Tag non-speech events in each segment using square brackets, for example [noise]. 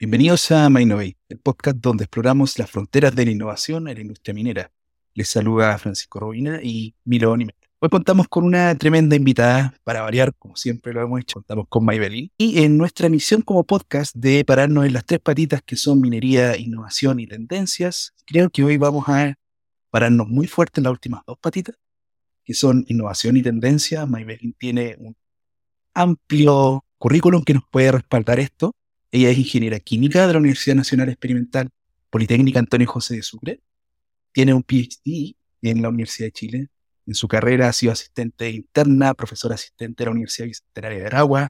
Bienvenidos a MyNovate, el podcast donde exploramos las fronteras de la innovación en la industria minera. Les saluda Francisco Robina y Milo Nimet. Hoy contamos con una tremenda invitada, para variar, como siempre lo hemos hecho, contamos con Maybelline. Y en nuestra misión como podcast de pararnos en las tres patitas que son minería, innovación y tendencias, creo que hoy vamos a pararnos muy fuerte en las últimas dos patitas, que son innovación y tendencia. Maybelline tiene un amplio currículum que nos puede respaldar esto ella es ingeniera química de la Universidad Nacional Experimental Politécnica Antonio José de Sucre. Tiene un PhD en la Universidad de Chile. En su carrera ha sido asistente interna, profesora asistente de la Universidad Bicentenaria de Aragua,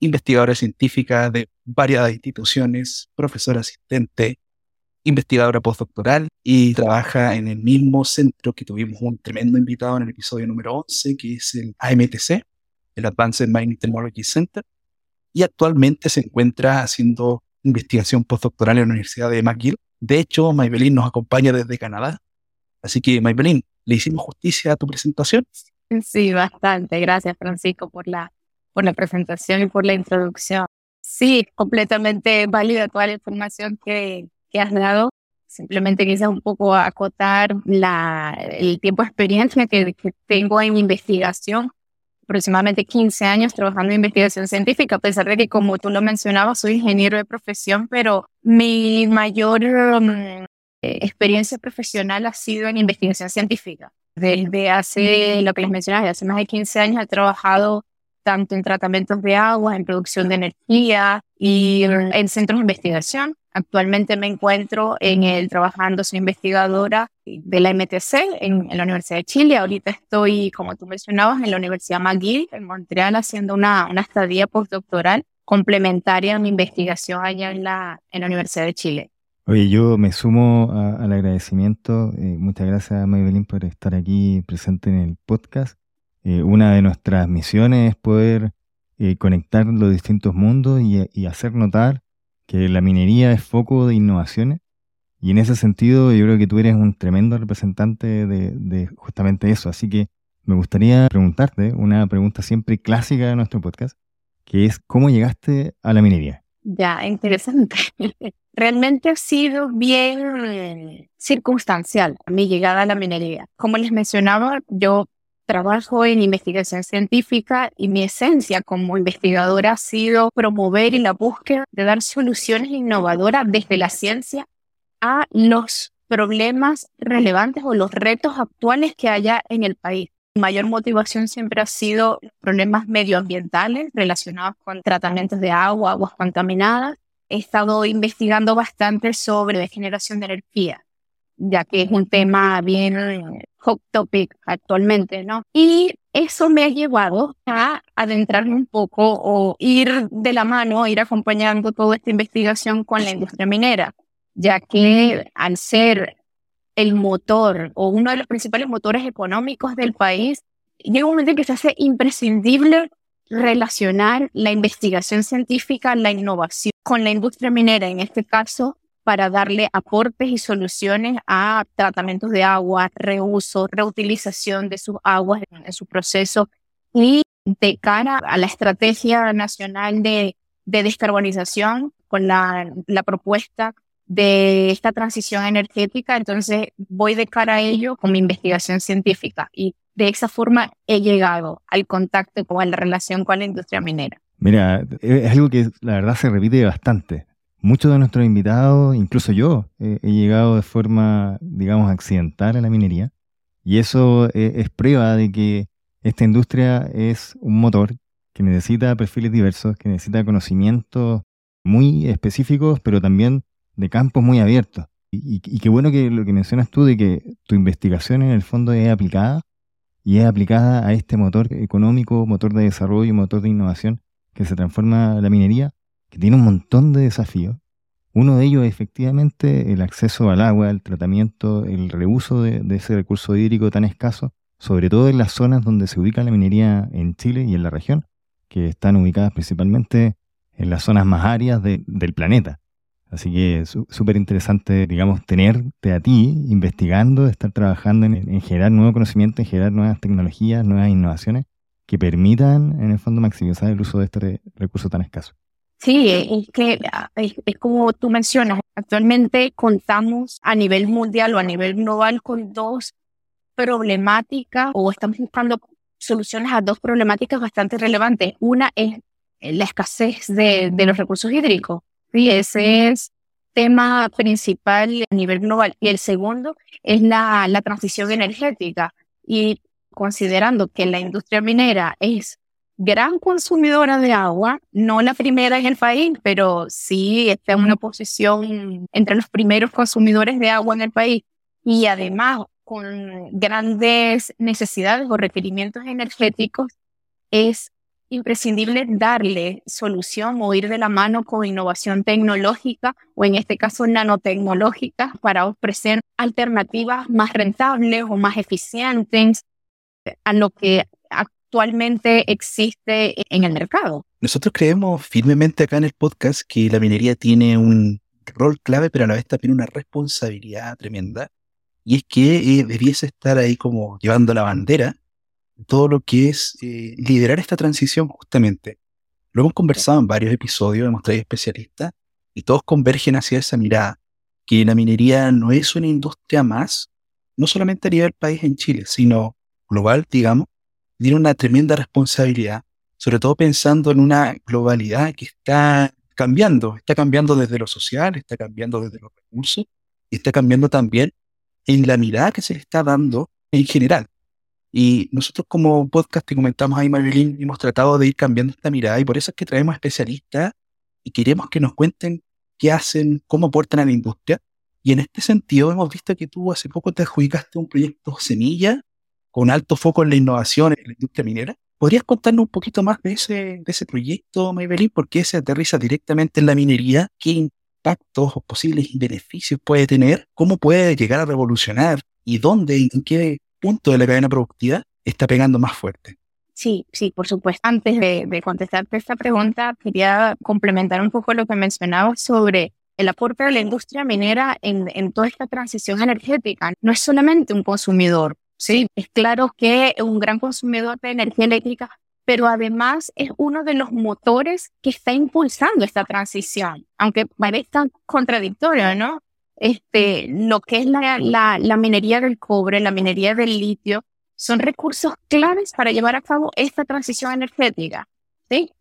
investigadora científica de varias instituciones, profesora asistente, investigadora postdoctoral y trabaja en el mismo centro que tuvimos un tremendo invitado en el episodio número 11, que es el AMTC, el Advanced Mining Technology Center, y actualmente se encuentra haciendo investigación postdoctoral en la Universidad de McGill. De hecho, Maybelline nos acompaña desde Canadá. Así que, Maybelline, ¿le hicimos justicia a tu presentación? Sí, bastante. Gracias, Francisco, por la, por la presentación y por la introducción. Sí, completamente válida toda la información que, que has dado. Simplemente quise un poco acotar la, el tiempo de experiencia que, que tengo en investigación aproximadamente 15 años trabajando en investigación científica, a pesar de que, como tú lo mencionabas, soy ingeniero de profesión, pero mi mayor um, eh, experiencia profesional ha sido en investigación científica. Desde hace, lo que les mencionaba, desde hace más de 15 años he trabajado tanto en tratamientos de agua, en producción de energía y en centros de investigación. Actualmente me encuentro en el trabajando, soy investigadora de la MTC en, la Universidad de Chile. Ahorita estoy, como tú mencionabas, en la Universidad McGill en Montreal haciendo una, una estadía postdoctoral complementaria a mi investigación allá en la, en la Universidad de Chile. Oye, yo me sumo al agradecimiento. Eh, muchas gracias, Maybelline, por estar aquí presente en el podcast. Eh, una de nuestras misiones es poder eh, conectar los distintos mundos y, y hacer notar que la minería es foco de innovaciones. Y en ese sentido, yo creo que tú eres un tremendo representante de, justamente eso. Así que me gustaría preguntarte una pregunta siempre clásica de nuestro podcast, que es ¿cómo llegaste a la minería? Ya, interesante. [laughs] Realmente ha sido bien circunstancial mi llegada a la minería. Como les mencionaba, yo trabajo en investigación científica y mi esencia como investigadora ha sido promover y la búsqueda de dar soluciones innovadoras desde la ciencia a los problemas relevantes o los retos actuales que haya en el país. Mi mayor motivación siempre ha sido problemas medioambientales relacionados con tratamientos de agua, aguas contaminadas. He estado investigando bastante sobre degeneración de energía, ya que es un tema bien hot topic actualmente, ¿no? Y eso me ha llevado a adentrarme un poco o ir de la mano, ir acompañando toda esta investigación con la industria minera, ya que al ser el motor o uno de los principales motores económicos del país, llega un momento en que se hace imprescindible relacionar la investigación científica, la innovación con la industria minera, en este caso, para darle aportes y soluciones a tratamientos de agua, reuso, reutilización de sus aguas en su proceso y de cara a la estrategia nacional de, de descarbonización con la, la propuesta de esta transición energética, entonces voy de cara a ello con mi investigación científica y de esa forma he llegado al contacto con la relación con la industria minera. Mira, es algo que la verdad se repite bastante muchos de nuestros invitados, incluso yo, he llegado de forma, digamos, accidental a la minería. Y eso e, es, prueba de que esta industria es un motor que necesita perfiles diversos, que necesita conocimientos muy específicos, pero también de campos muy abiertos. Y, qué bueno que lo que mencionas tú de que tu investigación en el fondo es aplicada y es aplicada a este motor económico, motor de desarrollo, motor de innovación que se transforma la minería que tiene un montón de desafíos. Uno de ellos es efectivamente el acceso al agua, el tratamiento, el reuso de, ese recurso hídrico tan escaso, sobre todo en las zonas donde se ubica la minería en Chile y en la región, que están ubicadas principalmente en las zonas más áreas del planeta. Así que es súper interesante, digamos, tenerte a ti investigando, estar trabajando en, en, generar nuevo conocimiento, en generar nuevas tecnologías, nuevas innovaciones que permitan, en el fondo, maximizar el uso de este recurso tan escaso. Sí, es que ah, es, como tú mencionas, actualmente contamos a nivel mundial o a nivel global con dos problemáticas o estamos buscando soluciones a dos problemáticas bastante relevantes. Una es la escasez de los recursos hídricos. Sí, ese es tema principal a nivel global. Y el segundo es la, la transición energética. Y considerando que la industria minera es gran consumidora de agua, no la primera en el país, pero sí está en una posición entre los primeros consumidores de agua en el país y además con grandes necesidades o requerimientos energéticos, es imprescindible darle solución o ir de la mano con innovación tecnológica o en este caso nanotecnológica para ofrecer alternativas más rentables o más eficientes a lo que actualmente existe en el mercado. Nosotros creemos firmemente acá en el podcast que la minería tiene un rol clave, pero a la vez también una responsabilidad tremenda. Y es que eh, debiese estar ahí como llevando la bandera todo lo que es eh, liderar esta transición justamente. Lo hemos conversado en varios episodios, hemos traído especialistas y todos convergen hacia esa mirada, que la minería no es una industria más, no solamente a nivel país en Chile, sino global, digamos, tiene una tremenda responsabilidad, sobre todo pensando en una globalidad que está cambiando, está cambiando desde lo social, está cambiando desde los recursos y está cambiando también en la mirada que se le está dando en general. Y nosotros como podcast te comentamos ahí, Marilyn, hemos tratado de ir cambiando esta mirada y por eso es que traemos especialistas y queremos que nos cuenten qué hacen, cómo aportan a la industria. Y en este sentido hemos visto que tú hace poco te adjudicaste un proyecto semilla con alto foco en la innovación en la industria minera. ¿Podrías contarnos un poquito más de ese, de ese proyecto, Maybelline? ¿Por qué se aterriza directamente en la minería? ¿Qué impactos o posibles beneficios puede tener? ¿Cómo puede llegar a revolucionar? ¿Y dónde, en qué punto de la cadena productiva está pegando más fuerte? Sí, sí, por supuesto. Antes de, de contestarte esta pregunta, quería complementar un poco lo que mencionaba sobre el aporte de la industria minera en, en, toda esta transición energética. No es solamente un consumidor, Sí, es claro que es un gran consumidor de energía eléctrica, pero además es uno de los motores que está impulsando esta transición, aunque parezca contradictorio, ¿no? Este, lo que es la, minería del cobre, la minería del litio, son recursos claves para llevar a cabo esta transición energética, ¿sí?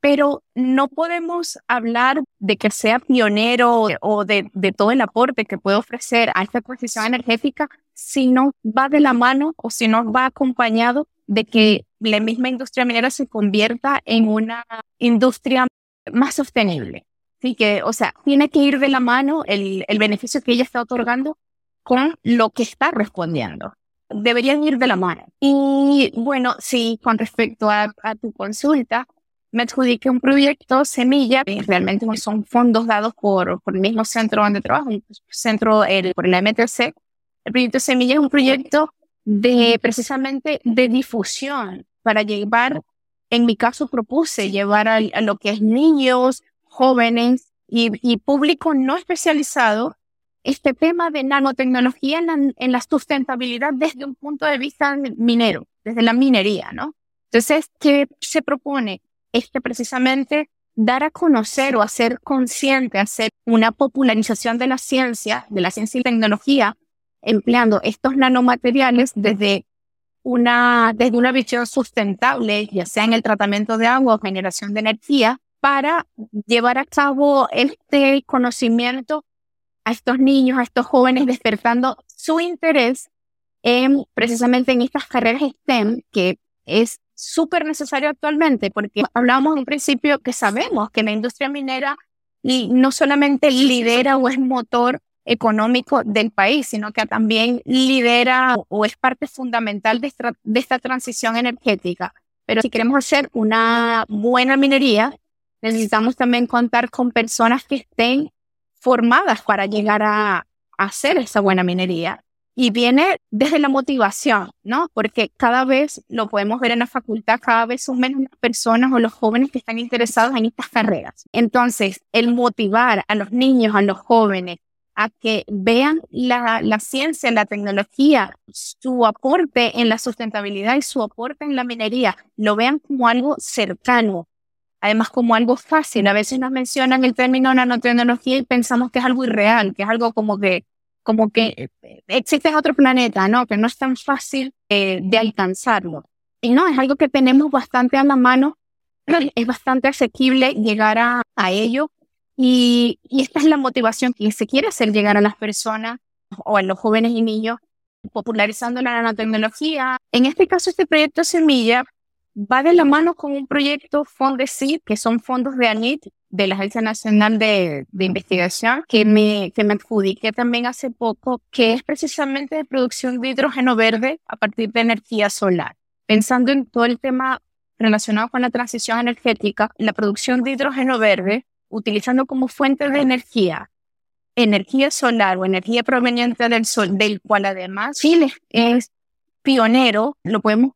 Pero no podemos hablar de que sea pionero o de, de todo el aporte que puede ofrecer a esta transición energética si no va de la mano o si no va acompañado de que la misma industria minera se convierta en una industria más sostenible. Así que, o sea, tiene que ir de la mano el, el beneficio que ella está otorgando con lo que está respondiendo. Deberían ir de la mano. Y bueno, sí, con respecto a, a tu consulta, me adjudiqué un proyecto semilla, que realmente son fondos dados por, por el mismo centro donde trabajo, un centro el, por la MTC, el proyecto Semilla es un proyecto de precisamente de difusión para llevar, en mi caso propuse llevar a, lo que es niños, jóvenes y, público no especializado este tema de nanotecnología en la, en la, sustentabilidad desde un punto de vista minero, desde la minería, ¿no? Entonces, ¿qué se propone? Este precisamente dar a conocer o hacer consciente, hacer una popularización de la ciencia, de la ciencia y tecnología empleando estos nanomateriales desde una, desde una visión sustentable, ya sea en el tratamiento de agua o generación de energía, para llevar a cabo este conocimiento a estos niños, a estos jóvenes, despertando su interés en precisamente en estas carreras STEM, que es súper necesario actualmente, porque hablamos en principio que sabemos que la industria minera no solamente lidera o es motor económico del país, sino que también lidera o es parte fundamental de esta, de esta transición energética. Pero si queremos hacer una buena minería, necesitamos también contar con personas que estén formadas para llegar a, hacer esa buena minería. Y viene desde la motivación, ¿no? Porque cada vez lo podemos ver en la facultad, cada vez son menos las personas o los jóvenes que están interesados en estas carreras. Entonces, el motivar a los niños, a los jóvenes, a que vean la, la, ciencia, la tecnología, su aporte en la sustentabilidad y su aporte en la minería, lo vean como algo cercano, además como algo fácil. A veces nos mencionan el término nanotecnología y pensamos que es algo irreal, que es algo como que, como que existe en otro planeta, ¿no? Que no es tan fácil eh, de alcanzarlo. Y no, es algo que tenemos bastante a la mano, [clears throat] es bastante asequible llegar a, a ello. Y, y esta es la motivación que se quiere hacer llegar a las personas o a los jóvenes y niños popularizando la nanotecnología. En este caso, este proyecto Semilla va de la mano con un proyecto Fondesit, que son fondos de ANIT, de la Agencia Nacional de, de, Investigación, que me, que me adjudiqué también hace poco, que es precisamente de producción de hidrógeno verde a partir de energía solar. Pensando en todo el tema relacionado con la transición energética, la producción de hidrógeno verde, utilizando como fuente de energía energía solar o energía proveniente del sol, del cual además Chile es pionero, lo podemos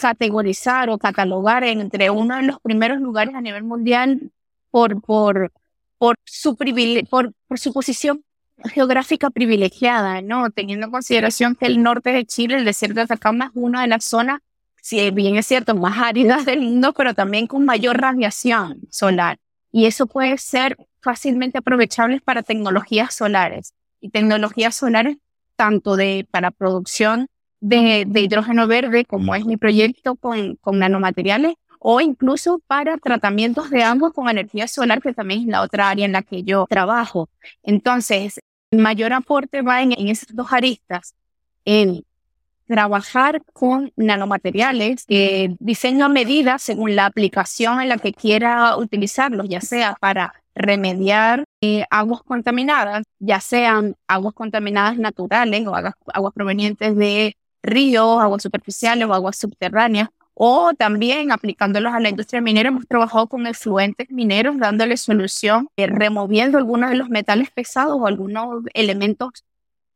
categorizar o catalogar entre uno de los primeros lugares a nivel mundial por, por, por, su, por, su posición geográfica privilegiada, ¿no? Teniendo en consideración que el norte de Chile, el desierto de Atacama, es una de las zonas, si bien es cierto, más áridas del mundo, pero también con mayor radiación solar. Y eso puede ser fácilmente aprovechables para tecnologías solares. Y tecnologías solares tanto de, para producción de, hidrógeno verde, como es mi proyecto con, con nanomateriales, o incluso para tratamientos de agua con energía solar, que también es la otra área en la que yo trabajo. Entonces, el mayor aporte va en, en esas dos aristas, en trabajar con nanomateriales, que diseño a medida según la aplicación en la que quiera utilizarlos, ya sea para remediar eh, aguas contaminadas, ya sean aguas contaminadas naturales o aguas, aguas provenientes de ríos, aguas superficiales o aguas subterráneas, o también aplicándolos a la industria minera. Hemos trabajado con efluentes mineros, dándole solución, eh, removiendo algunos de los metales pesados o algunos elementos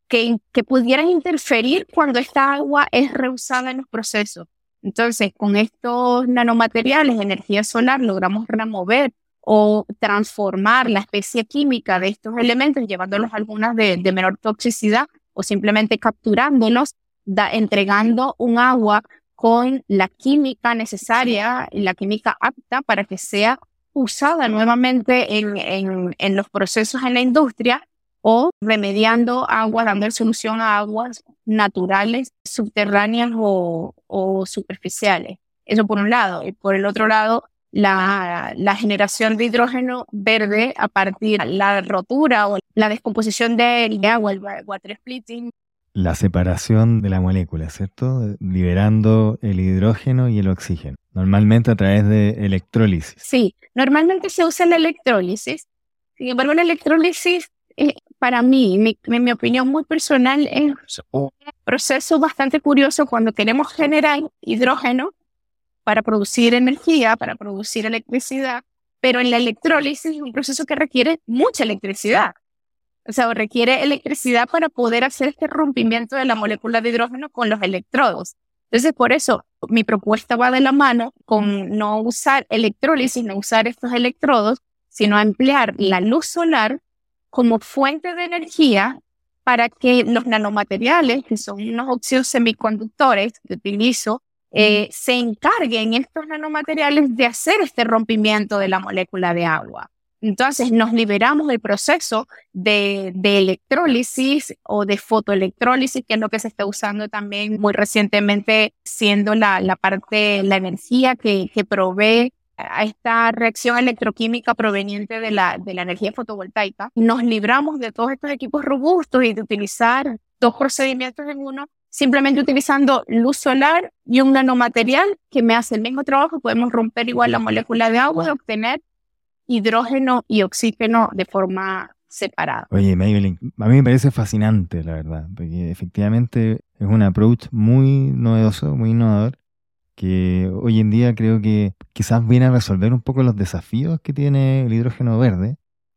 que, que pudieran interferir cuando esta agua es reusada en los procesos. Entonces, con estos nanomateriales, energía solar, logramos remover o transformar la especie química de estos elementos, llevándolos a algunas de, de menor toxicidad o simplemente capturándolos, da, entregando un agua con la química necesaria, la química apta para que sea usada nuevamente en, en, en los procesos en la industria o remediando agua, dando solución a aguas naturales, subterráneas o, o superficiales. Eso por un lado. Y por el otro lado, la, la, generación de hidrógeno verde a partir de la rotura o la descomposición del agua, el water splitting. La separación de la molécula, ¿cierto? Liberando el hidrógeno y el oxígeno, normalmente a través de electrólisis. Sí, normalmente se usa la electrólisis. Sin embargo, la electrólisis, eh, para mí, mi, mi opinión muy personal, es un proceso bastante curioso cuando queremos generar hidrógeno para producir energía, para producir electricidad, pero en la electrólisis es un proceso que requiere mucha electricidad. O sea, requiere electricidad para poder hacer este rompimiento de la molécula de hidrógeno con los electrodos. Entonces, por eso mi propuesta va de la mano con no usar electrólisis, no usar estos electrodos, sino emplear la luz solar como fuente de energía para que los nanomateriales, que son unos óxidos semiconductores que utilizo eh, se encarguen estos nanomateriales de hacer este rompimiento de la molécula de agua. Entonces nos liberamos del proceso de, electrólisis o de fotoelectrólisis, que es lo que se está usando también muy recientemente, siendo la, parte, la energía que, provee a esta reacción electroquímica proveniente de de la energía fotovoltaica. Nos libramos de todos estos equipos robustos y de utilizar dos procedimientos en uno simplemente utilizando luz solar y un nanomaterial que me hace el mismo trabajo, podemos romper igual la molécula de agua y obtener hidrógeno y oxígeno de forma separada. Oye, Maybelline, a mí me parece fascinante, la verdad, porque efectivamente es un approach muy novedoso, muy innovador, que hoy en día creo que quizás viene a resolver un poco los desafíos que tiene el hidrógeno verde,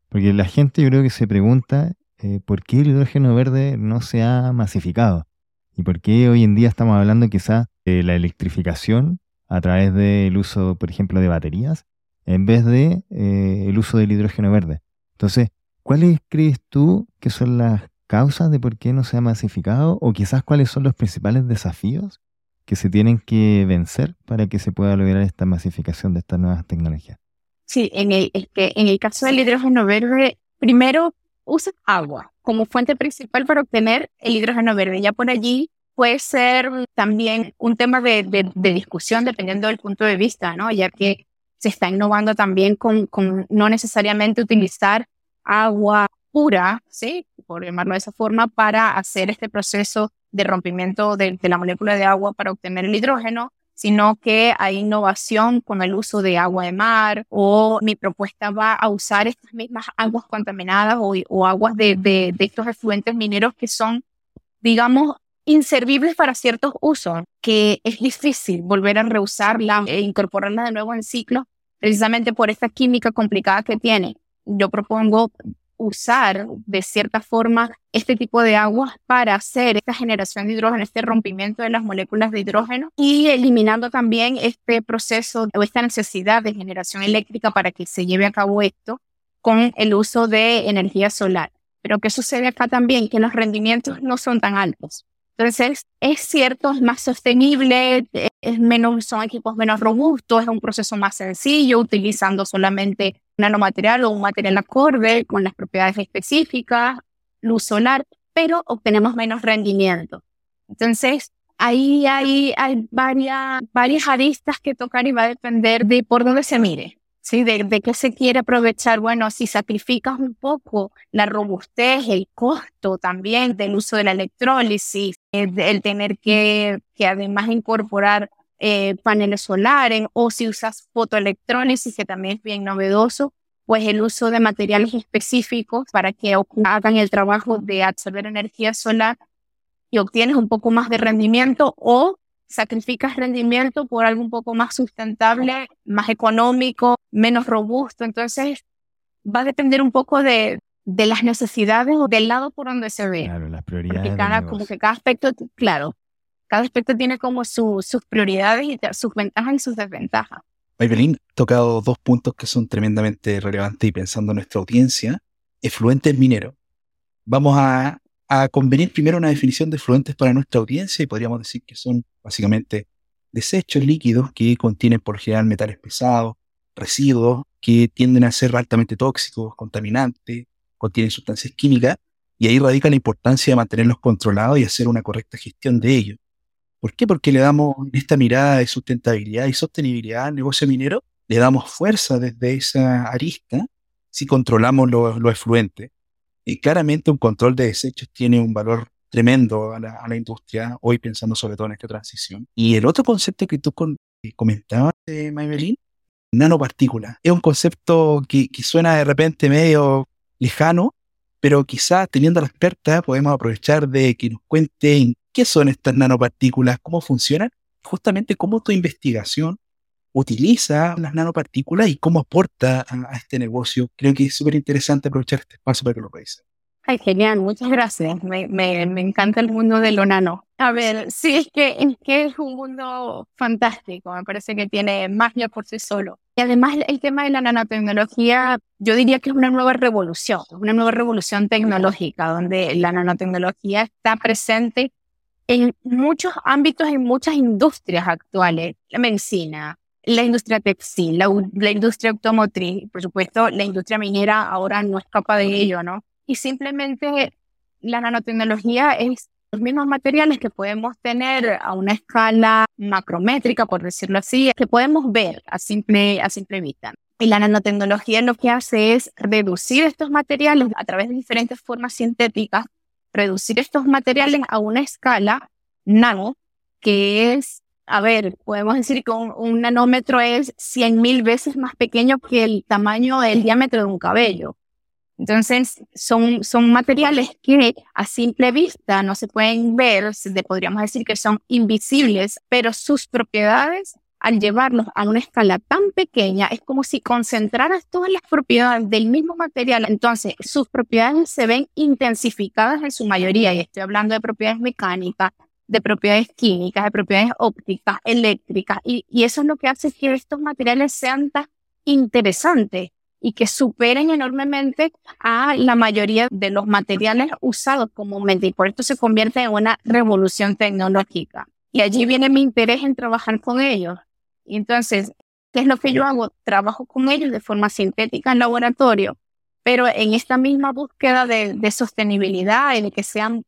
porque la gente yo creo que se pregunta eh, por qué el hidrógeno verde no se ha masificado. ¿Y por qué hoy en día estamos hablando quizá de la electrificación a través del uso, por ejemplo, de baterías, en vez de eh, el uso del hidrógeno verde? Entonces, ¿cuáles crees tú que son las causas de por qué no se ha masificado? O quizás cuáles son los principales desafíos que se tienen que vencer para que se pueda lograr esta masificación de estas nuevas tecnologías? Sí, en el, caso del hidrógeno verde, primero usa agua como fuente principal para obtener el hidrógeno verde. Ya por allí puede ser también un tema de, de, discusión dependiendo del punto de vista, ¿no? Ya que se está innovando también con, no necesariamente utilizar agua pura, ¿sí? Por llamarlo de esa forma, para hacer este proceso de rompimiento de, la molécula de agua para obtener el hidrógeno, sino que hay innovación con el uso de agua de mar o mi propuesta va a usar estas mismas aguas contaminadas o, aguas de, de, de, estos efluentes mineros que son, digamos, inservibles para ciertos usos, que es difícil volver a reusarla e incorporarla de nuevo en ciclo, precisamente por esta química complicada que tiene. Yo propongo usar de cierta forma este tipo de aguas para hacer esta generación de hidrógeno, este rompimiento de las moléculas de hidrógeno y eliminando también este proceso o esta necesidad de generación eléctrica para que se lleve a cabo esto con el uso de energía solar. Pero ¿qué sucede acá también? Que los rendimientos no son tan altos. Entonces, es cierto, es más sostenible, es menos, son equipos menos robustos, es un proceso más sencillo, utilizando solamente nanomaterial o un material acorde con las propiedades específicas, luz solar, pero obtenemos menos rendimiento. Entonces, ahí hay, hay varias, varias aristas que tocar y va a depender de por dónde se mire. ¿Sí? De, de qué se quiere aprovechar. Bueno, si sacrificas un poco la robustez, el costo también del uso de la electrólisis, el, tener que, que además incorporar eh, paneles solares o si usas fotoelectrólisis, que también es bien novedoso, pues el uso de materiales específicos para que hagan el trabajo de absorber energía solar y obtienes un poco más de rendimiento o sacrificas rendimiento por algo un poco más sustentable, más económico, menos robusto. Entonces, va a depender un poco de, de las necesidades o del lado por donde se ve. Claro, las prioridades. Porque cada, como que cada aspecto, claro, cada aspecto tiene como sus prioridades y sus ventajas y sus desventajas. Ha tocado dos puntos que son tremendamente relevantes y pensando en nuestra audiencia, efluentes mineros. Vamos a a convenir primero una definición de fluentes para nuestra audiencia y podríamos decir que son básicamente desechos líquidos que contienen por general metales pesados, residuos que tienden a ser altamente tóxicos, contaminantes, contienen sustancias químicas y ahí radica la importancia de mantenerlos controlados y hacer una correcta gestión de ellos. ¿Por qué? Porque le damos esta mirada de sustentabilidad y sostenibilidad al negocio minero, le damos fuerza desde esa arista si controlamos los, los efluentes. Y claramente un control de desechos tiene un valor tremendo a la, industria, hoy pensando sobre todo en esta transición. Y el otro concepto que tú comentabas, eh, Maybelline, nanopartículas. Es un concepto que, suena de repente medio lejano, pero quizás teniendo a la experta podemos aprovechar de que nos cuente qué son estas nanopartículas, cómo funcionan, justamente cómo tu investigación utiliza las nanopartículas y cómo aporta a, este negocio. Creo que es súper interesante aprovechar este espacio para que lo veáis. Ay, genial, muchas gracias. Me, me, encanta el mundo de lo nano. A ver, sí, es que, es que es un mundo fantástico, me parece que tiene magia por sí solo. Y además el tema de la nanotecnología, yo diría que es una nueva revolución, una nueva revolución tecnológica, donde la nanotecnología está presente en muchos ámbitos, en muchas industrias actuales, la medicina, la industria textil, la, industria automotriz, por supuesto, la industria minera ahora no escapa de ello, ¿no? Y simplemente la nanotecnología es los mismos materiales que podemos tener a una escala macrométrica, por decirlo así, que podemos ver a simple, a simple vista. Y la nanotecnología lo que hace es reducir estos materiales a través de diferentes formas sintéticas, reducir estos materiales a una escala nano, que es a ver, podemos decir que un, nanómetro es 100.000 veces más pequeño que el tamaño del diámetro de un cabello. Entonces, son, son materiales que a simple vista no se pueden ver, podríamos decir que son invisibles, pero sus propiedades, al llevarlos a una escala tan pequeña, es como si concentraras todas las propiedades del mismo material. Entonces, sus propiedades se ven intensificadas en su mayoría, y estoy hablando de propiedades mecánicas, de propiedades químicas, de propiedades ópticas, eléctricas, y, eso es lo que hace que estos materiales sean tan interesantes y que superen enormemente a la mayoría de los materiales usados comúnmente y por esto se convierte en una revolución tecnológica. Y allí viene mi interés en trabajar con ellos. Entonces, ¿Qué es lo que yo hago? Trabajo con ellos de forma sintética en laboratorio, pero en esta misma búsqueda de, sostenibilidad y de que sean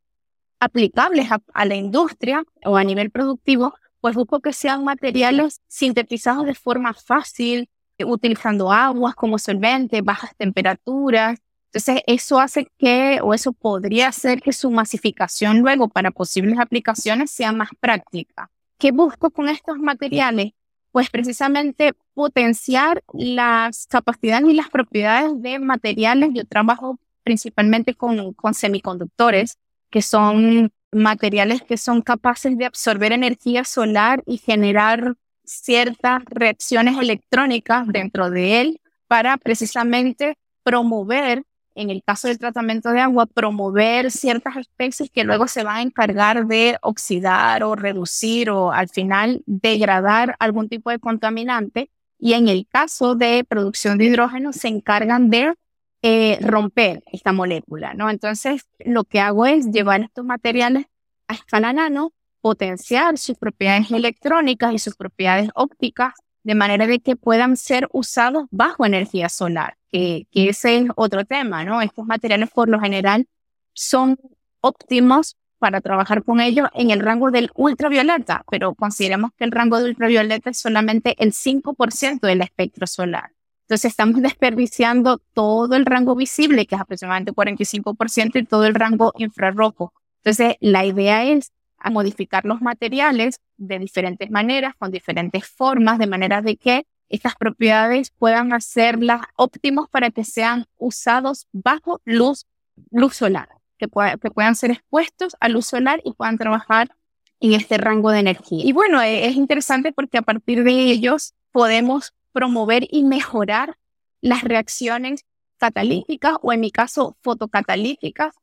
aplicables a, la industria o a nivel productivo, pues busco que sean materiales sintetizados de forma fácil, utilizando aguas como solvente, bajas temperaturas. Entonces, eso hace que, o eso podría hacer que su masificación luego para posibles aplicaciones sea más práctica. ¿Qué busco con estos materiales? Pues precisamente potenciar las capacidades y las propiedades de materiales. Yo trabajo principalmente con semiconductores, que son materiales que son capaces de absorber energía solar y generar ciertas reacciones electrónicas dentro de él para precisamente promover, en el caso del tratamiento de agua, promover ciertas especies que luego se van a encargar de oxidar o reducir o al final degradar algún tipo de contaminante. Y en el caso de producción de hidrógeno se encargan de eh, romper esta molécula, ¿no? Entonces, lo que hago es llevar estos materiales a escala nano potenciar sus propiedades electrónicas y sus propiedades ópticas de manera de que puedan ser usados bajo energía solar, que, ese es otro tema, ¿no? Estos materiales por lo general son óptimos para trabajar con ellos en el rango del ultravioleta, pero consideramos que el rango de ultravioleta es solamente el 5% del espectro solar. Entonces estamos [laughs] desperdiciando todo el rango visible, que es aproximadamente 45%, y todo el rango infrarrojo. Entonces la idea es modificar los materiales de diferentes maneras, con diferentes formas, de manera de que estas propiedades puedan hacerlas óptimos para que sean usados bajo luz, luz solar, que, que puedan ser expuestos a luz solar y puedan trabajar en este rango de energía. Y bueno, e, es interesante porque a partir de ellos podemos promover y mejorar las reacciones catalíticas o en mi caso fotocatalíticas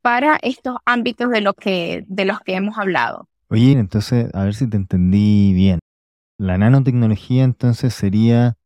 para estos ámbitos de, lo que, de los que hemos hablado. Oye, entonces, a ver si te entendí bien. La nanotecnología entonces sería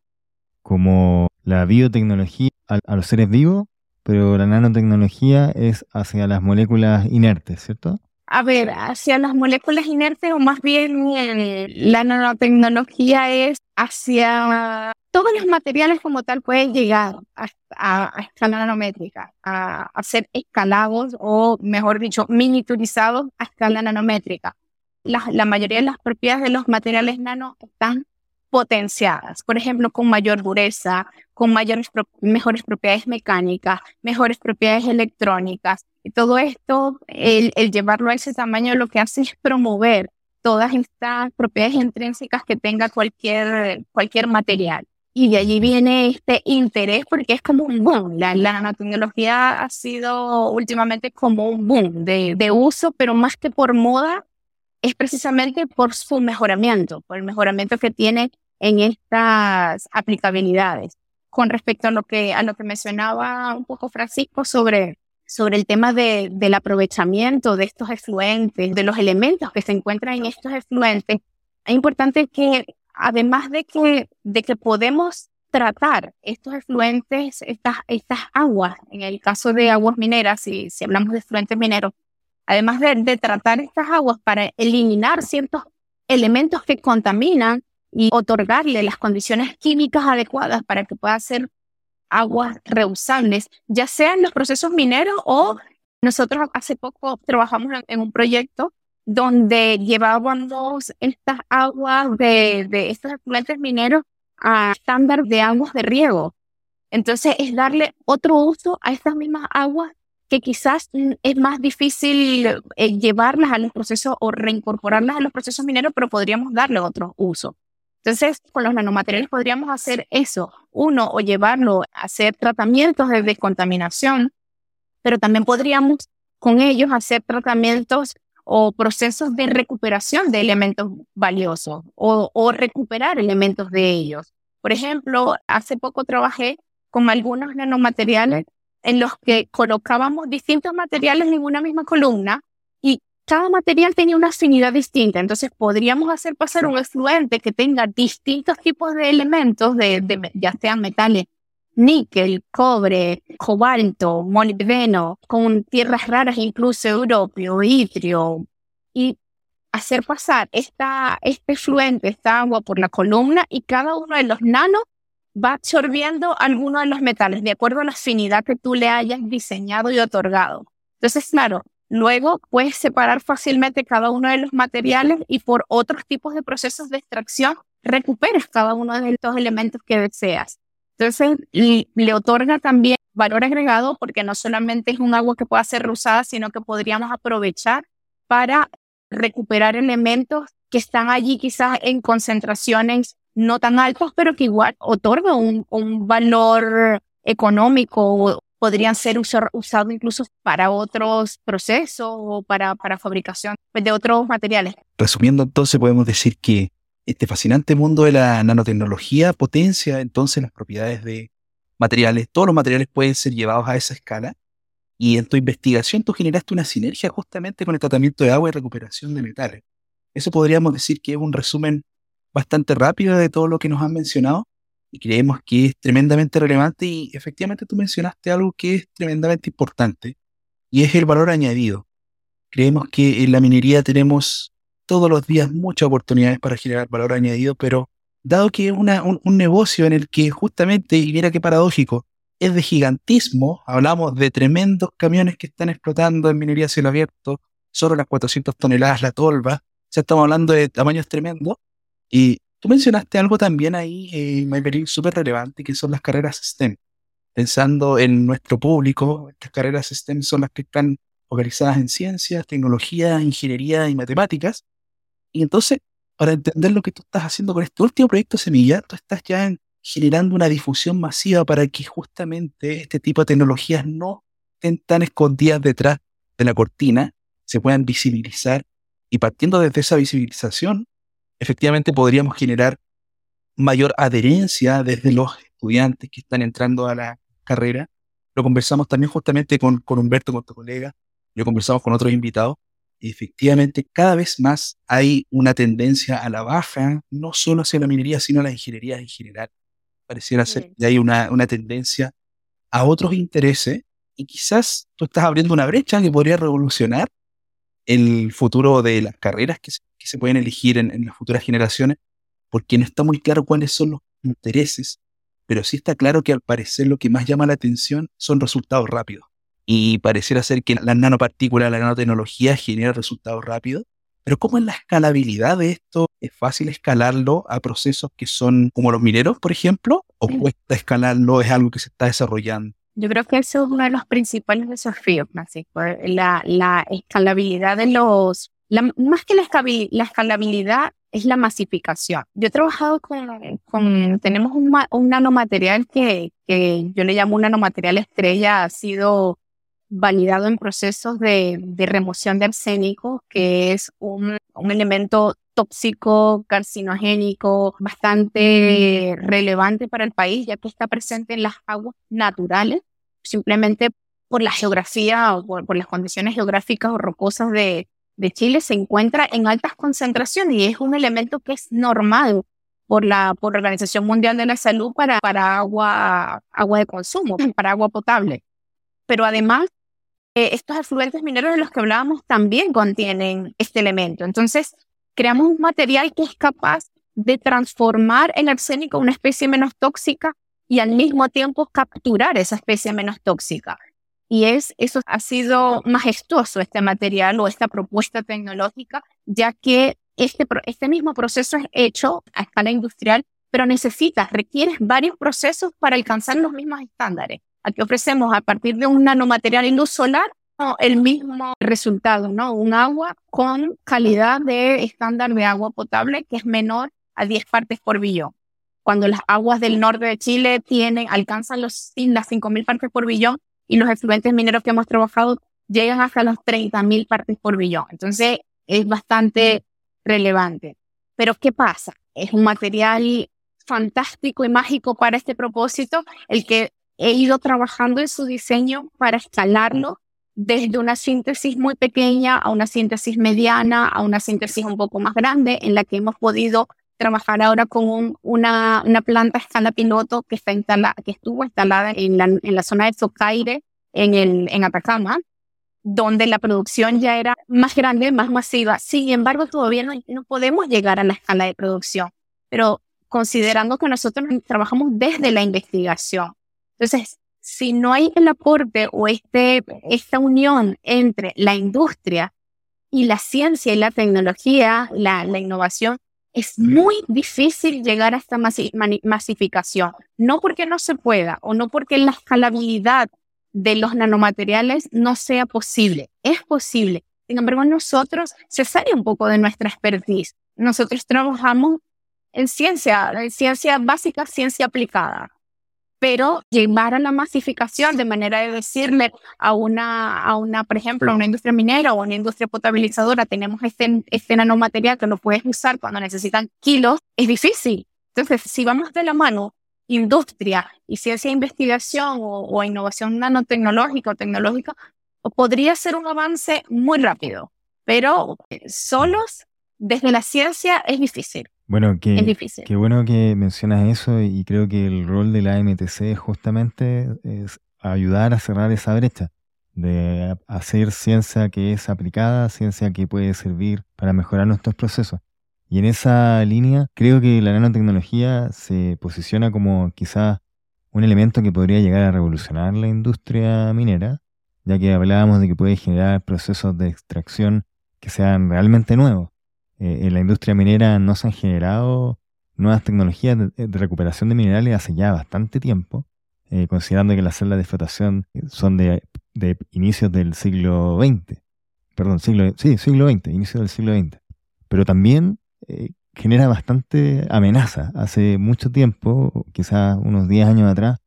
como la biotecnología a, los seres vivos, pero la nanotecnología es hacia las moléculas inertes, ¿cierto? A ver, hacia las moléculas inertes o más bien eh, la nanotecnología es hacia todos los materiales como tal pueden llegar a, escala nanométrica, a, ser escalados o, mejor dicho, miniaturizados a escala nanométrica. La, mayoría de las propiedades de los materiales nano están potenciadas, por ejemplo, con mayor dureza, con mayores mejores propiedades mecánicas, mejores propiedades electrónicas. Y todo esto, el, el llevarlo a ese tamaño, lo que hace es promover todas estas propiedades intrínsecas que tenga cualquier, cualquier material. Y de allí viene este interés porque es como un boom. La, nanotecnología ha sido últimamente como un boom de, de uso, pero más que por moda, es precisamente por su mejoramiento, por el mejoramiento que tiene en estas aplicabilidades. Con respecto a lo que, a lo que mencionaba un poco Francisco sobre, sobre el tema de, del aprovechamiento de estos efluentes, de los elementos que se encuentran en estos efluentes, es importante que además de que, de que podemos tratar estos efluentes, estas, estas aguas, en el caso de aguas mineras, si, si hablamos de efluentes mineros, además de, tratar estas aguas para eliminar ciertos elementos que contaminan y otorgarle las condiciones químicas adecuadas para que pueda ser aguas reusables, ya sea en los procesos mineros o nosotros hace poco trabajamos en un proyecto donde llevábamos estas aguas de, de estos efluentes mineros a estándar de aguas de riego. Entonces es darle otro uso a estas mismas aguas que quizás es más difícil eh, llevarlas a los procesos o reincorporarlas a los procesos mineros, pero podríamos darle otro uso. Entonces, con los nanomateriales podríamos hacer eso. Uno, o llevarlo a hacer tratamientos de descontaminación, pero también podríamos con ellos hacer tratamientos o procesos de recuperación de elementos valiosos o, recuperar elementos de ellos. Por ejemplo, hace poco trabajé con algunos nanomateriales en los que colocábamos distintos materiales en una misma columna y cada material tenía una afinidad distinta. Entonces podríamos hacer pasar un efluente que tenga distintos tipos de elementos, de ya sean metales níquel, cobre, cobalto, molibdeno, con tierras raras incluso europeo, itrio, y hacer pasar esta, este fluente, esta agua por la columna y cada uno de los nanos va absorbiendo alguno de los metales de acuerdo a la afinidad que tú le hayas diseñado y otorgado. Entonces, claro, luego puedes separar fácilmente cada uno de los materiales y por otros tipos de procesos de extracción recuperas cada uno de estos elementos que deseas. Entonces, le otorga también valor agregado porque no solamente es un agua que pueda ser reusada, sino que podríamos aprovechar para recuperar elementos que están allí quizás en concentraciones no tan altas, pero que igual otorga un, valor económico podrían ser usados incluso para otros procesos o para, para fabricación de otros materiales. Resumiendo entonces, podemos decir que este fascinante mundo de la nanotecnología potencia entonces las propiedades de materiales. Todos los materiales pueden ser llevados a esa escala. Y en tu investigación tú generaste una sinergia justamente con el tratamiento de agua y recuperación de metales. Eso podríamos decir que es un resumen bastante rápido de todo lo que nos han mencionado y creemos que es tremendamente relevante y efectivamente tú mencionaste algo que es tremendamente importante y es el valor añadido. Creemos que en la minería tenemos todos los días muchas oportunidades para generar valor añadido, pero dado que es un, negocio en el que justamente, y mira qué paradójico, es de gigantismo, hablamos de tremendos camiones que están explotando en minería a cielo abierto, solo las 400 toneladas la tolva, ya estamos hablando de tamaños tremendos, y tú mencionaste algo también ahí, eh, súper relevante, que son las carreras STEM. Pensando en nuestro público, estas carreras STEM son las que están focalizadas en ciencias, tecnología, ingeniería y matemáticas, y entonces, para entender lo que tú estás haciendo con este último proyecto Semilla, tú estás ya generando una difusión masiva para que justamente este tipo de tecnologías no estén tan escondidas detrás de la cortina, se puedan visibilizar y partiendo desde esa visibilización, efectivamente podríamos generar mayor adherencia desde los estudiantes que están entrando a la carrera. Lo conversamos también justamente con, con Humberto, con tu colega, lo conversamos con otros invitados, efectivamente cada vez más hay una tendencia a la baja, no solo hacia la minería, sino a la ingeniería en general. Pareciera ser que hay una, una tendencia a otros intereses y quizás tú estás abriendo una brecha que podría revolucionar el futuro de las carreras que se, que se pueden elegir en, en, las futuras generaciones, porque no está muy claro cuáles son los intereses, pero sí está claro que al parecer lo que más llama la atención son resultados rápidos y pareciera ser que la nanopartícula, la nanotecnología genera resultados rápidos. Pero ¿cómo es la escalabilidad de esto? ¿Es fácil escalarlo a procesos que son como los mineros, por ejemplo? ¿O cuesta escalarlo? ¿Es algo que se está desarrollando? Yo creo que eso es uno de los principales desafíos, Francisco. La, la escalabilidad de los... más que la, la, escalabilidad es la masificación. Yo he trabajado con... con tenemos un, un nanomaterial que, que yo le llamo un nanomaterial estrella. Ha sido validado en procesos de, remoción de arsénico, que es un, elemento tóxico, carcinogénico, bastante relevante para el país, ya que está presente en las aguas naturales, simplemente por la geografía o por, las condiciones geográficas o rocosas de, Chile, se encuentra en altas concentraciones y es un elemento que es normal por la, por la Organización Mundial de la Salud para, para agua, agua de consumo, para agua potable. Pero además eh, estos afluentes mineros de los que hablábamos también contienen este elemento. Entonces, creamos un material que es capaz de transformar el arsénico en una especie menos tóxica y al mismo tiempo capturar esa especie menos tóxica. Y es, eso ha sido majestuoso este material o esta propuesta tecnológica, ya que este, este mismo proceso es hecho a escala industrial, pero necesitas, requieres varios procesos para alcanzar los mismos estándares. Aquí ofrecemos a partir de un nanomaterial y luz solar el mismo resultado, ¿no? Un agua con calidad de estándar de agua potable que es menor a 10 partes por billón. Cuando las aguas del norte de Chile tienen, alcanzan los, las 5.000 partes por billón y los efluentes mineros que hemos trabajado llegan hasta los 30.000 partes por billón. Entonces es bastante relevante. Pero ¿qué pasa? Es un material fantástico y mágico para este propósito, el que he ido trabajando en su diseño para escalarlo desde una síntesis muy pequeña a una síntesis mediana, a una síntesis un poco más grande, en la que hemos podido trabajar ahora con una, una, planta escala piloto que, está instalada, que estuvo instalada en la, en la zona de Socaire, en, el, en Atacama, donde la producción ya era más grande, más masiva. Sin embargo, todavía no, no podemos llegar a la escala de producción, pero considerando que nosotros trabajamos desde la investigación. Entonces, si no hay el aporte o este, esta unión entre la industria y la ciencia y la tecnología, la, la innovación, es muy difícil llegar a esta masificación. No porque no se pueda o no porque la escalabilidad de los nanomateriales no sea posible. Es posible. Sin embargo, nosotros se sale un poco de nuestra expertise. Nosotros trabajamos en ciencia, en ciencia básica, ciencia aplicada pero llevar a la masificación de manera de decirle a una, a una, por ejemplo, a una industria minera o a una industria potabilizadora, tenemos este, este nanomaterial que lo puedes usar cuando necesitan kilos, es difícil. Entonces, si vamos de la mano, industria y ciencia e investigación o, o innovación nanotecnológica o tecnológica, podría ser un avance muy rápido, pero solos desde la ciencia es difícil. Bueno, qué, qué bueno que mencionas eso y creo que el rol de la MTC justamente es ayudar a cerrar esa brecha de hacer ciencia que es aplicada, ciencia que puede servir para mejorar nuestros procesos. Y en esa línea creo que la nanotecnología se posiciona como quizás un elemento que podría llegar a revolucionar la industria minera, ya que hablábamos de que puede generar procesos de extracción que sean realmente nuevos. Eh, en la industria minera no se han generado nuevas tecnologías de, recuperación de minerales hace ya bastante tiempo, eh, considerando que las celdas de flotación son de, inicios del siglo XX. Perdón, siglo, sí, siglo XX, inicio del siglo XX. Pero también eh, genera bastante amenaza. Hace mucho tiempo, quizás unos 10 años atrás,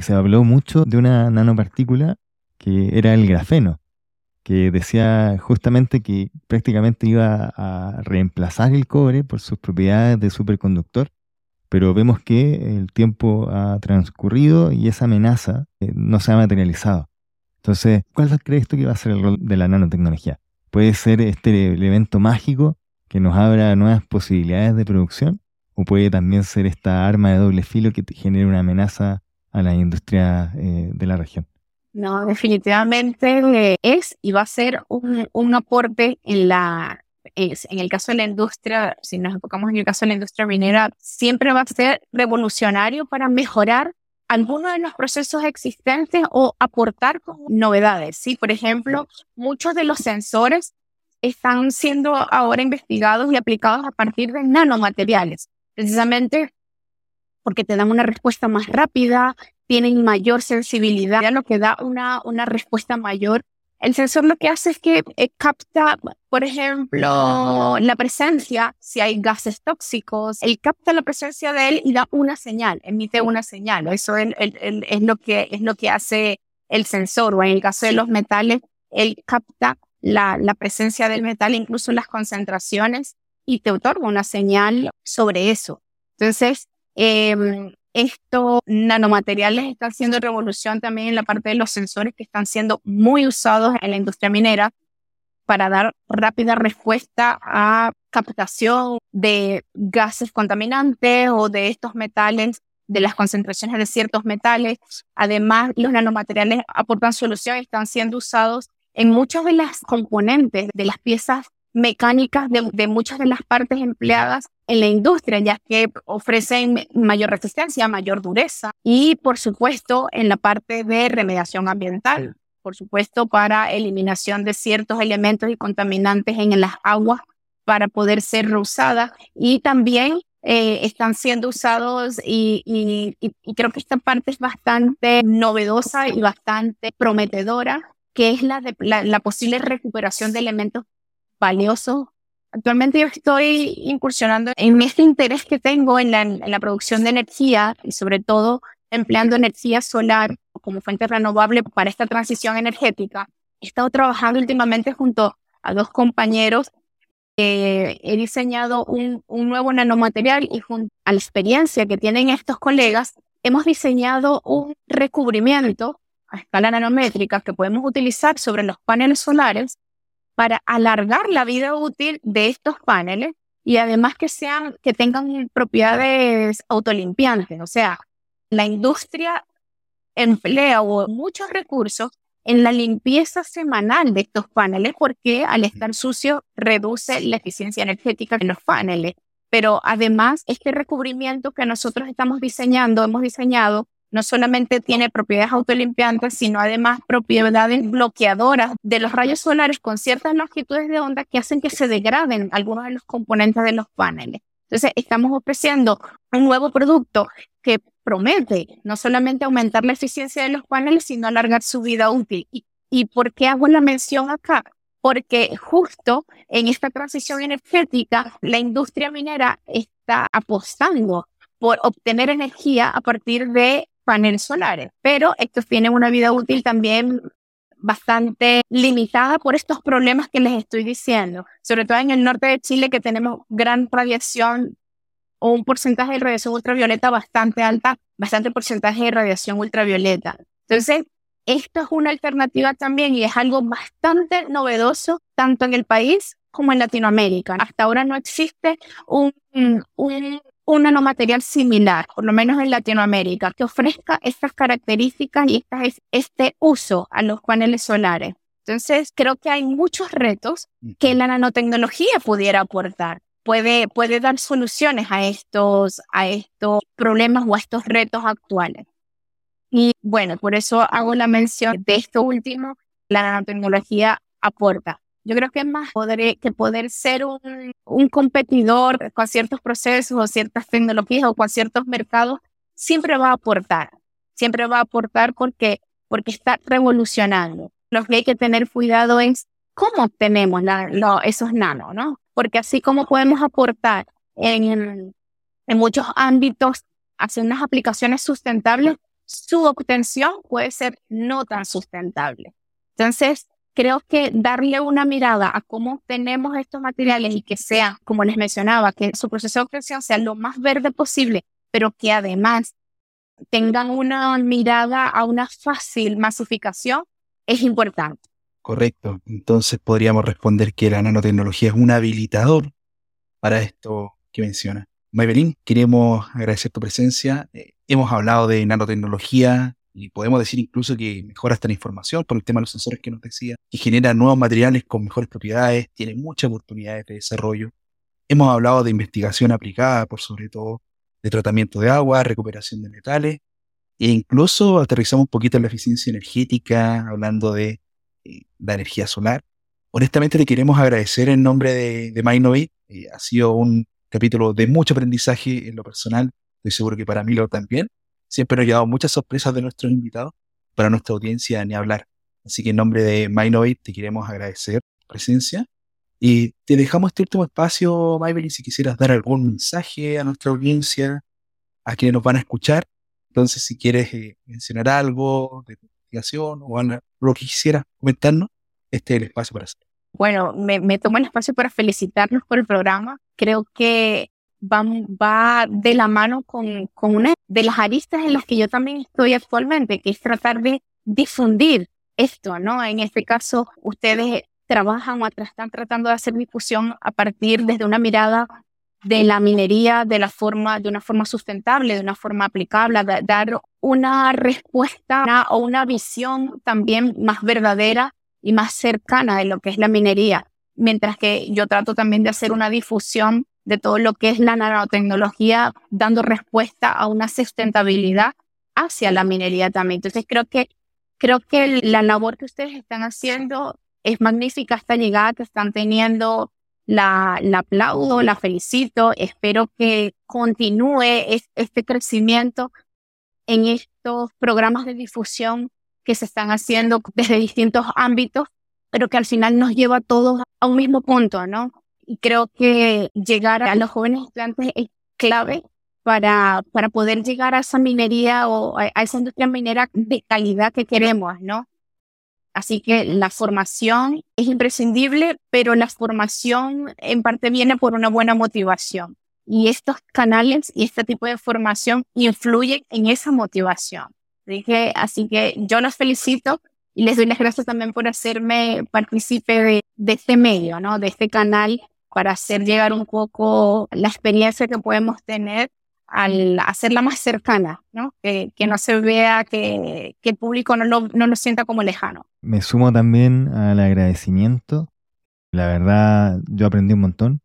se habló mucho de una nanopartícula que era el grafeno, que decía justamente que prácticamente iba a reemplazar el cobre por sus propiedades de superconductor, pero vemos que el tiempo ha transcurrido y esa amenaza eh, no se ha materializado. Entonces, ¿cuál crees tú que va a ser el rol de la nanotecnología? ¿Puede ser este elemento mágico que nos abra nuevas posibilidades de producción? ¿O puede también ser esta arma de doble filo que genere una amenaza a la industria eh, de la región? No, definitivamente es y va a ser un, aporte en la, en el caso de la industria, si nos enfocamos en el caso de la industria minera, siempre va a ser revolucionario para mejorar algunos de los procesos existentes o aportar novedades. ¿sí? Por ejemplo, muchos de los sensores están siendo ahora investigados y aplicados a partir de nanomateriales, precisamente porque te dan una respuesta más rápida, tienen mayor sensibilidad, lo que da una, una respuesta mayor. El sensor lo que hace es que eh, capta, por ejemplo, la presencia, si hay gases tóxicos, él capta la presencia de él y da una señal, emite una señal. Eso es, es, lo, que, es lo que hace el sensor. O en el caso de los metales, él capta la, la presencia del metal, incluso las concentraciones, y te otorga una señal sobre eso. Entonces, eh, estos nanomateriales están haciendo revolución también en la parte de los sensores que están siendo muy usados en la industria minera para dar rápida respuesta a captación de gases contaminantes o de estos metales, de las concentraciones de ciertos metales. Además, los nanomateriales aportan solución están siendo usados en muchas de las componentes de las piezas mecánicas de, muchas de las partes empleadas en la industria, ya que ofrecen mayor resistencia, mayor dureza y, por supuesto, en la parte de remediación ambiental, por supuesto, para eliminación de ciertos elementos y contaminantes en las aguas para poder ser reusadas y también eh, están siendo usados y, creo que esta parte es bastante novedosa y bastante prometedora, que es la, de, la posible recuperación de elementos valioso. Actualmente yo estoy incursionando en este interés que tengo en la, producción de energía y sobre todo empleando energía solar como fuente renovable para esta transición energética. He estado trabajando últimamente junto a dos compañeros. Eh, he diseñado un, un, nuevo nanomaterial y junto a la experiencia que tienen estos colegas, hemos diseñado un recubrimiento a escala nanométrica que podemos utilizar sobre los paneles solares para alargar la vida útil de estos paneles y además que sean que tengan propiedades autolimpiantes, o sea, la industria emplea muchos recursos en la limpieza semanal de estos paneles, porque al estar sucio reduce la eficiencia energética de los paneles. Pero además, este recubrimiento que nosotros estamos diseñando, hemos diseñado, no solamente tiene propiedades autolimpiantes, sino además propiedades bloqueadoras de los rayos solares con ciertas longitudes de onda que hacen que se degraden algunos de los componentes de los paneles. Entonces, estamos ofreciendo un nuevo producto que promete no solamente aumentar la eficiencia de los paneles, sino alargar su vida útil. ¿Y, y por qué hago la mención acá? Porque justo en esta transición energética, la industria minera está apostando por obtener energía a partir de paneles solares, pero estos tienen una vida útil también bastante limitada por estos problemas que les estoy diciendo, sobre todo en el norte de Chile que tenemos gran radiación o un porcentaje de radiación ultravioleta bastante alta, bastante porcentaje de radiación ultravioleta. Entonces, esto es una alternativa también y es algo bastante novedoso tanto en el país como en Latinoamérica. Hasta ahora no existe un, un un nanomaterial similar, por lo menos en Latinoamérica, que ofrezca estas características y este uso a los paneles solares. Entonces, creo que hay muchos retos que la nanotecnología pudiera aportar. Puede, puede dar soluciones a estos, a estos problemas o a estos retos actuales. Y bueno, por eso hago la mención de esto último, la nanotecnología aporta. Yo creo que es más poder, que poder ser un, un competidor con ciertos procesos o ciertas tecnologías o con ciertos mercados, siempre va a aportar. Siempre va a aportar porque, porque está revolucionando. Lo que hay que tener cuidado es cómo obtenemos esos nanos, ¿no? Porque así como podemos aportar en, en muchos ámbitos hacia unas aplicaciones sustentables, su obtención puede ser no tan sustentable. Entonces, creo que darle una mirada a cómo tenemos estos materiales y que sea, como les mencionaba, que su proceso de obtención sea lo más verde posible, pero que además tengan una mirada a una fácil masificación, es importante. Correcto. Entonces podríamos responder que la nanotecnología es un habilitador para esto que menciona. Maybelline, queremos agradecer tu presencia. Eh, hemos hablado de nanotecnología, y podemos decir incluso que mejora esta información por el tema de los sensores que nos decía, y genera nuevos materiales con mejores propiedades, tiene muchas oportunidades de desarrollo. Hemos hablado de investigación aplicada, por sobre todo de tratamiento de agua, recuperación de metales, e incluso aterrizamos un poquito en la eficiencia energética, hablando de eh, la energía solar. Honestamente, le queremos agradecer en nombre de, de eh, ha sido un capítulo de mucho aprendizaje en lo personal. Estoy seguro que para mí lo también. Siempre nos ha llevado muchas sorpresas de nuestros invitados, para nuestra audiencia ni hablar. Así que en nombre de Mainovate te queremos agradecer tu presencia y te dejamos este último espacio, Maybelline, si quisieras dar algún mensaje a nuestra audiencia, a quienes nos van a escuchar. Entonces, si quieres eh, mencionar algo de tu investigación o lo que quisieras comentarnos, este es el espacio para hacerlo. Bueno, me, me tomo el espacio para felicitarnos por el programa. Creo que va, va de la mano con, con una de las aristas en las que yo también estoy actualmente, que es tratar de difundir esto, ¿no? En este caso, ustedes trabajan o están tratando de hacer difusión a partir desde una mirada de la minería de la forma de una forma sustentable, de una forma aplicable, dar una respuesta o una visión también más verdadera y más cercana de lo que es la minería, mientras que yo trato también de hacer una difusión de todo lo que es la nanotecnología, dando respuesta a una sustentabilidad hacia la minería también. Entonces creo que, creo que la labor que ustedes están haciendo es magnífica, esta llegada que están teniendo, la, la aplaudo, la felicito, espero que continúe este crecimiento en estos programas de difusión que se están haciendo desde distintos ámbitos, pero que al final nos lleva a todos a un mismo punto, ¿no? Y creo que llegar a los jóvenes estudiantes es clave para, para poder llegar a esa minería o a, esa industria minera de calidad que queremos, ¿no? Así que la formación es imprescindible, pero la formación en parte viene por una buena motivación. Y estos canales y este tipo de formación influyen en esa motivación. Así que, así que yo los felicito y les doy las gracias también por hacerme partícipe de, de este medio, ¿no? De este canal para hacer llegar un poco la experiencia que podemos tener al hacerla más cercana. Que, no se vea, que, que el público no lo, no lo sienta como lejano. Me sumo también al agradecimiento. La verdad, yo aprendí un montón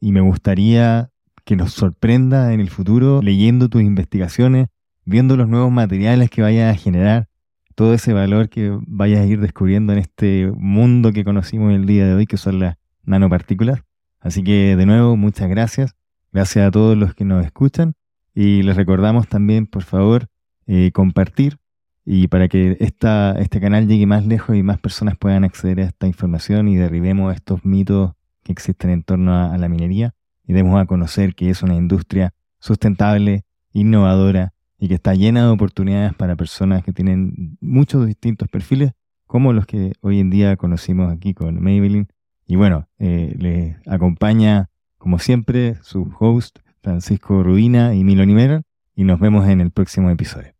y me gustaría que nos sorprenda en el futuro leyendo tus investigaciones, viendo los nuevos materiales que vayas a generar, todo ese valor que vayas a ir descubriendo en este mundo que conocimos el día de hoy, que son las nanopartículas. Así que de nuevo, muchas gracias. Gracias a todos los que nos escuchan y les recordamos también, por favor, eh, compartir y para que esta, este canal llegue más lejos y más personas puedan acceder a esta información y derribemos estos mitos que existen en torno a la minería y demos a conocer que es una industria sustentable, innovadora y que está llena de oportunidades para personas que tienen muchos distintos perfiles, como los que hoy en día conocimos aquí con Maybelline. Y bueno, eh, les acompaña, como siempre, su host, Francisco Rubina y Milo Nimera, y nos vemos en el próximo episodio.